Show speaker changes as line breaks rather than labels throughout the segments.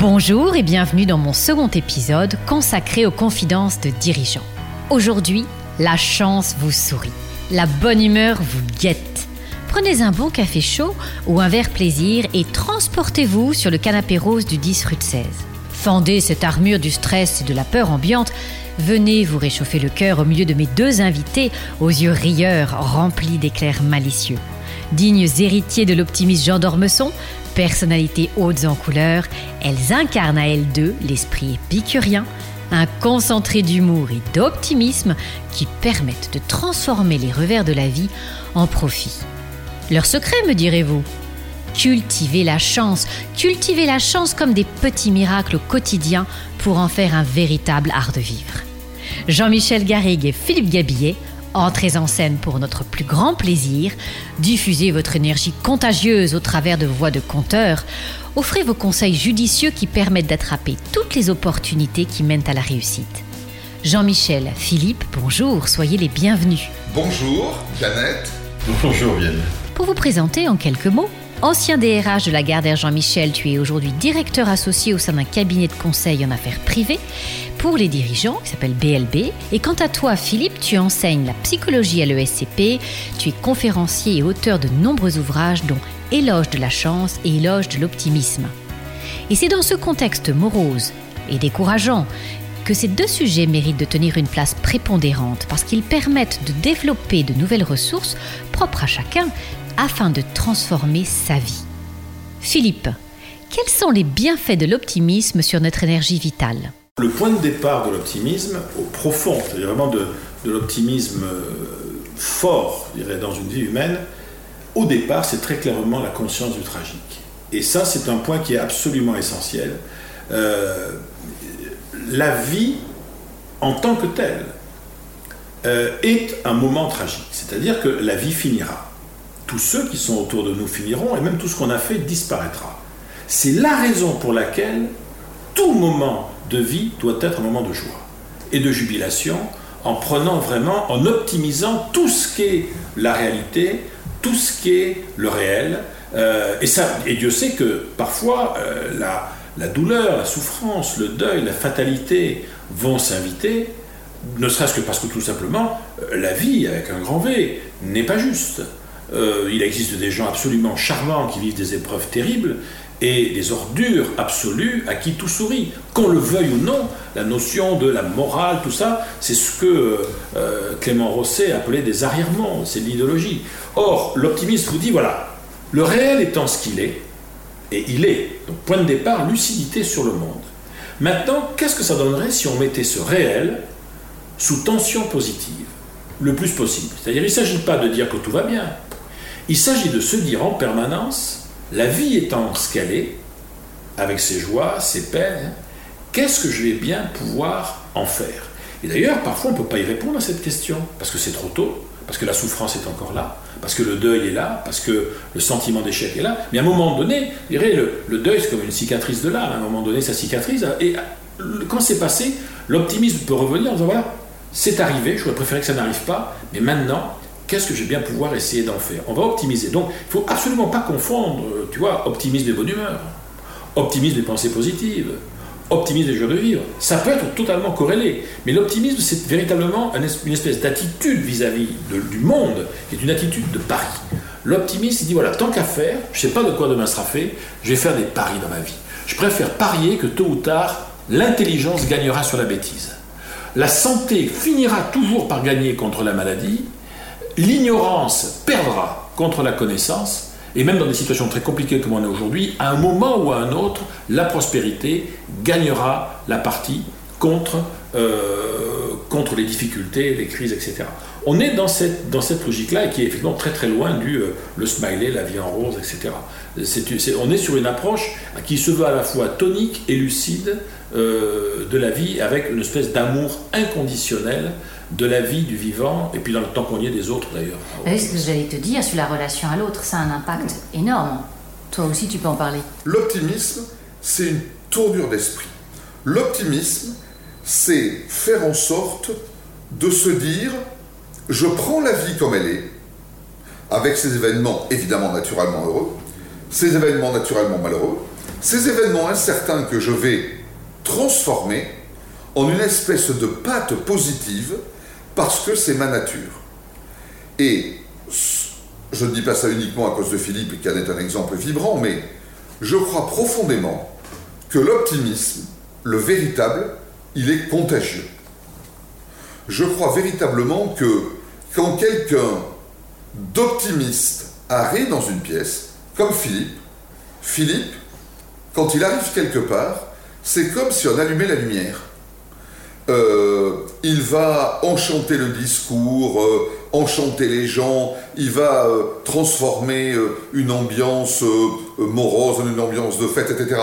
Bonjour et bienvenue dans mon second épisode consacré aux confidences de dirigeants. Aujourd'hui, la chance vous sourit, la bonne humeur vous guette. Prenez un bon café chaud ou un verre plaisir et transportez-vous sur le canapé rose du 10 rue de 16. Fendez cette armure du stress et de la peur ambiante. Venez vous réchauffer le cœur au milieu de mes deux invités aux yeux rieurs remplis d'éclairs malicieux. Dignes héritiers de l'optimiste Jean d'Ormesson, personnalités hautes en couleur, elles incarnent à elles deux l'esprit épicurien, un concentré d'humour et d'optimisme qui permettent de transformer les revers de la vie en profit. Leur secret, me direz-vous? Cultiver la chance, cultiver la chance comme des petits miracles au quotidien pour en faire un véritable art de vivre. Jean-Michel Garrigue et Philippe Gabillet Entrez en scène pour notre plus grand plaisir, diffusez votre énergie contagieuse au travers de voix de conteurs, offrez vos conseils judicieux qui permettent d'attraper toutes les opportunités qui mènent à la réussite. Jean-Michel, Philippe, bonjour, soyez les bienvenus.
Bonjour, Jeannette.
Bonjour, Vienne.
Pour vous présenter en quelques mots, Ancien DRH de la Gardère Jean-Michel, tu es aujourd'hui directeur associé au sein d'un cabinet de conseil en affaires privées pour les dirigeants qui s'appelle BLB. Et quant à toi, Philippe, tu enseignes la psychologie à l'ESCP, tu es conférencier et auteur de nombreux ouvrages dont Éloge de la chance et Éloge de l'optimisme. Et c'est dans ce contexte morose et décourageant que ces deux sujets méritent de tenir une place prépondérante parce qu'ils permettent de développer de nouvelles ressources propres à chacun afin de transformer sa vie. Philippe, quels sont les bienfaits de l'optimisme sur notre énergie vitale?
Le point de départ de l'optimisme, au profond, c'est-à-dire vraiment de, l'optimisme euh, fort, dans une vie humaine, au départ, c'est très clairement la conscience du tragique. Et ça, c'est un point qui est absolument essentiel. Euh, la vie, en tant que telle, euh, est un moment tragique. C'est-à-dire que la vie finira tous ceux qui sont autour de nous finiront et même tout ce qu'on a fait disparaîtra. C'est la raison pour laquelle tout moment de vie doit être un moment de joie et de jubilation en prenant vraiment, en optimisant tout ce qui est la réalité, tout ce qui est le réel. Euh, et, ça, et Dieu sait que parfois euh, la, la douleur, la souffrance, le deuil, la fatalité vont s'inviter, ne serait-ce que parce que tout simplement euh, la vie avec un grand V n'est pas juste. Euh, il existe des gens absolument charmants qui vivent des épreuves terribles et des ordures absolues à qui tout sourit. Qu'on le veuille ou non, la notion de la morale, tout ça, c'est ce que euh, Clément Rosset appelait des arrièrements, c'est l'idéologie. Or, l'optimiste vous dit, voilà, le réel étant ce qu'il est, et il est, donc point de départ, lucidité sur le monde. Maintenant, qu'est-ce que ça donnerait si on mettait ce réel sous tension positive, le plus possible? C'est-à-dire, il ne s'agit pas de dire que tout va bien, il s'agit de se dire en permanence, la vie étant ce qu'elle est, avec ses joies, ses peines, qu'est-ce que je vais bien pouvoir en faire? Et d'ailleurs, parfois, on ne peut pas y répondre à cette question, parce que c'est trop tôt, parce que la souffrance est encore là, parce que le deuil est là, parce que le sentiment d'échec est là. Mais à un moment donné, je dirais, le, deuil, c'est comme une cicatrice de l'âme. À un moment donné, ça cicatrise. Et quand c'est passé, l'optimisme peut revenir en disant voilà, c'est arrivé, j'aurais préféré que ça n'arrive pas, mais maintenant, qu'est-ce que je vais bien pouvoir essayer d'en faire? On va optimiser. Donc, il ne faut absolument pas confondre, euh, tu vois, optimisme et bonne humeur, optimisme et pensées positives, optimisme et joie de vivre. Ça peut être totalement corrélé. Mais l'optimisme, c'est véritablement une espèce d'attitude vis-à-vis du monde, qui est une attitude de pari. L'optimiste, il dit voilà, tant qu'à faire, je ne sais pas de quoi demain sera fait, je vais faire des paris dans ma vie. Je préfère parier que tôt ou tard, l'intelligence gagnera sur la bêtise. La santé finira toujours par gagner contre la maladie, l'ignorance perdra contre la connaissance, et même dans des situations très compliquées comme on est aujourd'hui, à un moment ou à un autre, la prospérité gagnera la partie contre, euh, contre les difficultés, les crises, etc. On est dans cette, dans cette logique-là et qui est effectivement très très loin du euh, le smiley, la vie en rose, etc. on est sur une approche qui se veut à la fois tonique et lucide euh, de la vie avec une espèce d'amour inconditionnel de la vie du vivant, et puis dans le temps qu'on y est des autres d'ailleurs.
Ah oui, ce que j'allais te dire sur la relation à l'autre, ça a un impact énorme. Toi aussi, tu peux en parler.
L'optimisme, c'est une tournure d'esprit. L'optimisme, c'est faire en sorte de se dire, je prends la vie comme elle est, avec ses événements évidemment naturellement heureux, ses événements naturellement malheureux, Ces événements incertains que je vais transformer en une espèce de pâte positive parce que c'est ma nature. Et je ne dis pas ça uniquement à cause de Philippe, qui en est un exemple vibrant, mais je crois profondément que l'optimisme, le véritable, il est contagieux. Je crois véritablement que quand quelqu'un d'optimiste arrive dans une pièce, comme Philippe, Philippe, quand il arrive quelque part, c'est comme si on allumait la lumière. Euh, il va enchanter le discours, euh, enchanter les gens, il va euh, transformer une ambiance morose en une ambiance de fête, etc.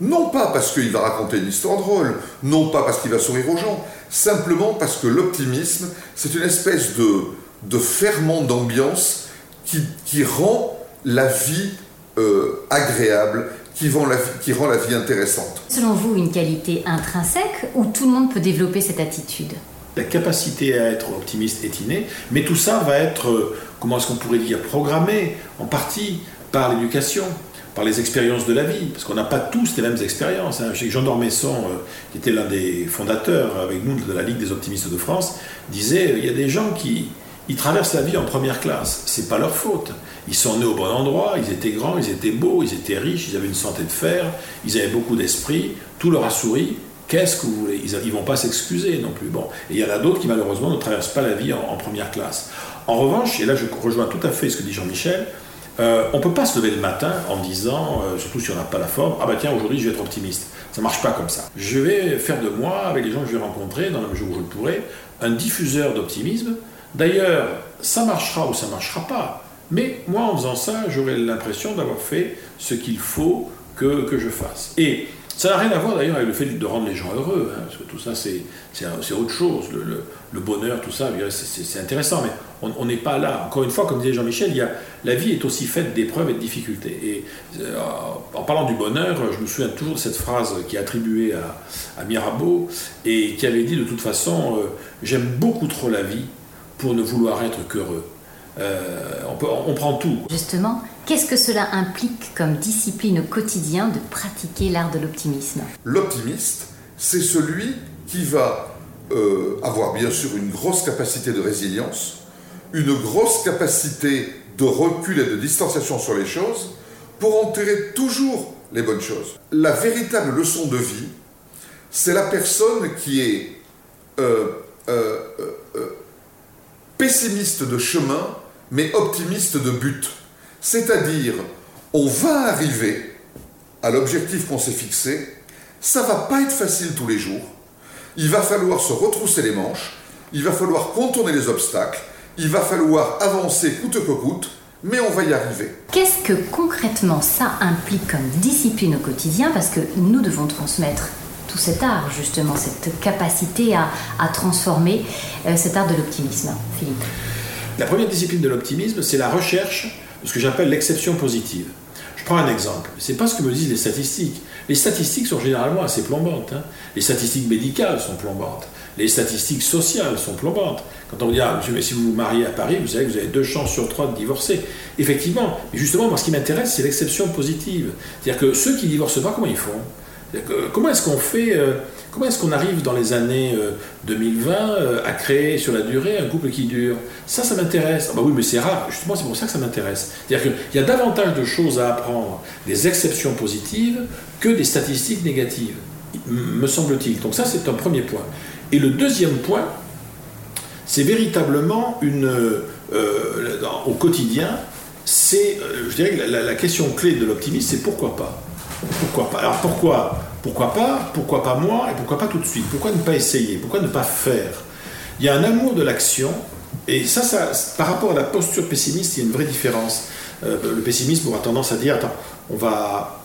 Non pas parce qu'il va raconter une histoire drôle, non pas parce qu'il va sourire aux gens, simplement parce que l'optimisme, c'est une espèce de, de ferment d'ambiance qui, qui, rend la vie agréable, qui rend, la, qui rend la vie intéressante.
Selon vous, une qualité intrinsèque ou tout le monde peut développer cette attitude?
La capacité à être optimiste est innée, mais tout ça va être, euh, comment est-ce qu'on pourrait dire, programmé en partie par l'éducation par les expériences de la vie, parce qu'on n'a pas tous les mêmes expériences. Hein. Jean Dormesson, euh, qui était l'un des fondateurs avec nous de la Ligue des optimistes de France, disait il y a des gens qui, ils traversent la vie en première classe. C'est pas leur faute. Ils sont nés au bon endroit, ils étaient grands, ils étaient beaux, ils étaient riches, ils avaient une santé de fer, ils avaient beaucoup d'esprit, tout leur a souri. Qu'est-ce que vous voulez? Ils ne vont pas s'excuser non plus. Bon. Et il y en a d'autres qui malheureusement ne traversent pas la vie en, première classe. En revanche, et là je rejoins tout à fait ce que dit Jean-Michel, euh, on ne peut pas se lever le matin en disant, euh, surtout si on n'a pas la forme, ah bah tiens, aujourd'hui je vais être optimiste. Ça ne marche pas comme ça. Je vais faire de moi, avec les gens que je vais rencontrer, dans la mesure où je le pourrai, un diffuseur d'optimisme D'ailleurs, ça marchera ou ça ne marchera pas. Mais moi, en faisant ça, j'aurai l'impression d'avoir fait ce qu'il faut que, que, je fasse. Et ça n'a rien à voir d'ailleurs avec le fait de rendre les gens heureux, hein, parce que tout ça, c'est autre chose. Le, bonheur, tout ça, c'est intéressant, mais on n'est pas là. Encore une fois, comme disait Jean-Michel, la vie est aussi faite d'épreuves et de difficultés. Et euh, en parlant du bonheur, je me souviens toujours de cette phrase qui est attribuée à, à Mirabeau et qui avait dit de toute façon, euh, j'aime beaucoup trop la vie pour ne vouloir être qu'heureux. Euh, on, prend tout.
Justement, qu'est-ce que cela implique comme discipline au quotidien de pratiquer l'art de l'optimisme?
L'optimiste, c'est celui qui va euh, avoir bien sûr une grosse capacité de résilience, une grosse capacité de recul et de distanciation sur les choses, pour enterrer toujours les bonnes choses. La véritable leçon de vie, c'est la personne qui est euh, pessimiste de chemin, mais optimiste de but. C'est-à-dire, on va arriver à l'objectif qu'on s'est fixé, ça va pas être facile tous les jours, il va falloir se retrousser les manches, il va falloir contourner les obstacles, il va falloir avancer coûte que coûte, mais on va y arriver.
Qu'est-ce que concrètement ça implique comme discipline au quotidien? Parce que nous devons transmettre tout cet art, justement, cette capacité à, transformer euh, cet art de l'optimisme. Philippe
La première discipline de l'optimisme, c'est la recherche de ce que j'appelle l'exception positive. Je prends un exemple. C'est pas ce que me disent les statistiques. Les statistiques sont généralement assez plombantes. Hein. Les statistiques médicales sont plombantes. Les statistiques sociales sont plombantes. Quand on dit, ah, monsieur, mais si vous vous mariez à Paris, vous savez que vous avez deux chances sur trois de divorcer. Effectivement, mais justement, moi, ce qui m'intéresse, c'est l'exception positive. C'est-à-dire que ceux qui divorcent pas, comment ils font? Comment est-ce qu'on fait, euh, comment est-ce qu'on arrive dans les années 2020 euh, euh, à créer sur la durée un couple qui dure? Ça, ça m'intéresse. Ah bah oui, mais c'est rare. Justement, c'est pour ça que ça m'intéresse. C'est-à-dire qu'il y a davantage de choses à apprendre des exceptions positives que des statistiques négatives, me semble-t-il. Donc ça, c'est un premier point. Et le deuxième point, c'est véritablement une, au quotidien, c'est, je dirais que la question clé de l'optimisme, c'est pourquoi pas? Pourquoi pas? Alors pourquoi? Pourquoi pas Pourquoi pas moi Et pourquoi pas tout de suite? Pourquoi ne pas essayer? Pourquoi ne pas faire? Il y a un amour de l'action, et ça, ça, par rapport à la posture pessimiste, il y a une vraie différence. Euh, le pessimisme aura tendance à dire attends, on va,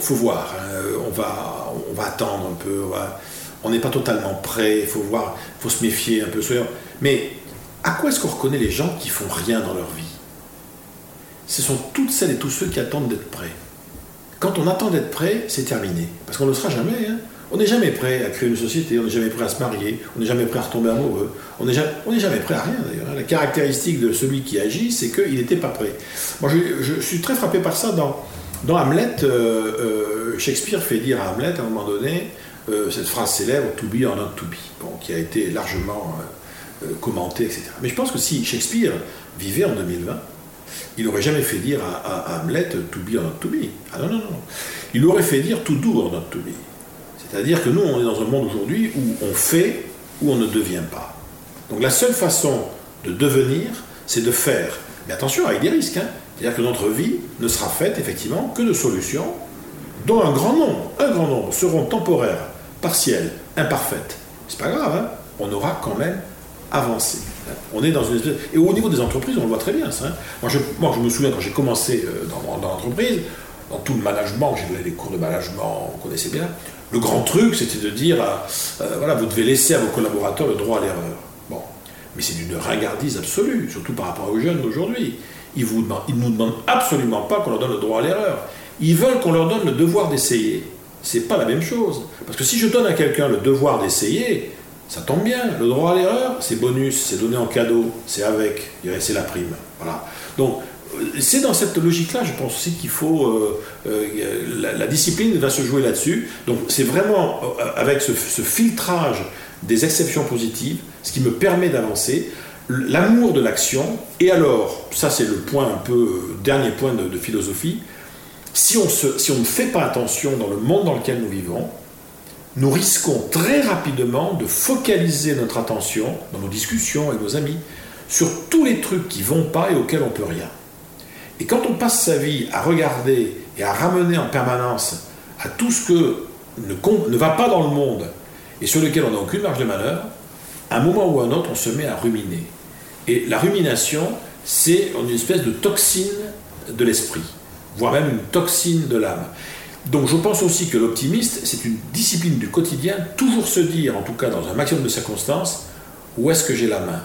faut voir, hein, on va, on va attendre un peu, on n'est pas totalement prêt, il faut voir, faut se méfier un peu. Mais à quoi est-ce qu'on reconnaît les gens qui font rien dans leur vie? Ce sont toutes celles et tous ceux qui attendent d'être prêts. Quand on attend d'être prêt, c'est terminé. Parce qu'on ne sera jamais. Hein. On n'est jamais prêt à créer une société, on n'est jamais prêt à se marier, on n'est jamais prêt à retomber amoureux, on n'est jamais, prêt à rien d'ailleurs. Hein. La caractéristique de celui qui agit, c'est qu'il n'était pas prêt. Moi, je, suis très frappé par ça dans, Hamlet, euh, Shakespeare fait dire à Hamlet à un moment donné cette phrase célèbre To be or not to be, qui a été largement commentée, etc. Mais je pense que si Shakespeare vivait en 2020, il n'aurait jamais fait dire à, Hamlet To be or not to be. Ah non, non, non. Il aurait fait dire To do or not to be. C'est-à-dire que nous, on est dans un monde aujourd'hui où on fait ou on ne devient pas. Donc la seule façon de devenir, c'est de faire. Mais attention, avec des risques. Hein. C'est-à-dire que notre vie ne sera faite effectivement que de solutions dont un grand nombre, un grand nombre seront temporaires, partielles, imparfaites. C'est pas grave, hein. on aura quand même avancé. On est dans une espèce... Et au niveau des entreprises, on le voit très bien. Hein. Moi, je, moi, je me souviens quand j'ai commencé euh, dans, dans l'entreprise, dans tout le management, j'ai donné des cours de management, on connaissait bien. Le grand truc, c'était de dire, euh, voilà, vous devez laisser à vos collaborateurs le droit à l'erreur. Bon, mais c'est d'une ringardise absolue, surtout par rapport aux jeunes d'aujourd'hui. Ils ne nous demandent absolument pas qu'on leur donne le droit à l'erreur. Ils veulent qu'on leur donne le devoir d'essayer. C'est pas la même chose. Parce que si je donne à quelqu'un le devoir d'essayer, ça tombe bien. Le droit à l'erreur, c'est bonus, c'est donné en cadeau, c'est avec, c'est la prime. Voilà. Donc, c'est dans cette logique-là, je pense aussi qu'il faut. Euh, euh, la, discipline va se jouer là-dessus. Donc, c'est vraiment euh, avec ce, filtrage des exceptions positives, ce qui me permet d'avancer, l'amour de l'action. Et alors, ça, c'est le point un peu, dernier point de, philosophie. Si on, si on ne fait pas attention dans le monde dans lequel nous vivons, nous risquons très rapidement de focaliser notre attention dans nos discussions avec nos amis sur tous les trucs qui vont pas et auxquels on peut rien. Et quand on passe sa vie à regarder et à ramener en permanence à tout ce que ne, ne va pas dans le monde et sur lequel on n'a aucune marge de manœuvre, à un moment ou à un autre, on se met à ruminer. Et la rumination, c'est une espèce de toxine de l'esprit, voire même une toxine de l'âme. Donc je pense aussi que l'optimiste, c'est une discipline du quotidien, toujours se dire, en tout cas dans un maximum de circonstances, où est-ce que j'ai la main?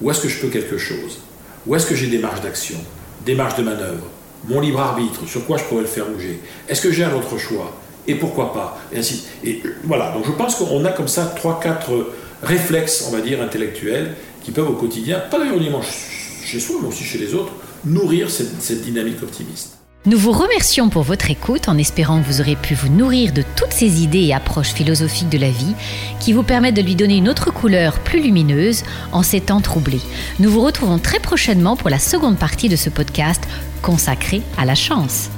Où est-ce que je peux quelque chose? Où est-ce que j'ai des marges d'action des marges de manœuvre, mon libre arbitre, sur quoi je pourrais le faire bouger, est-ce que j'ai un autre choix, et pourquoi pas, et ainsi. Et voilà, donc je pense qu'on a comme ça trois, quatre réflexes, on va dire, intellectuels, qui peuvent au quotidien, pas uniquement chez soi, mais aussi chez les autres, nourrir cette dynamique optimiste.
Nous vous remercions pour votre écoute en espérant que vous aurez pu vous nourrir de toutes ces idées et approches philosophiques de la vie qui vous permettent de lui donner une autre couleur plus lumineuse en ces temps troublés. Nous vous retrouvons très prochainement pour la seconde partie de ce podcast consacré à la chance.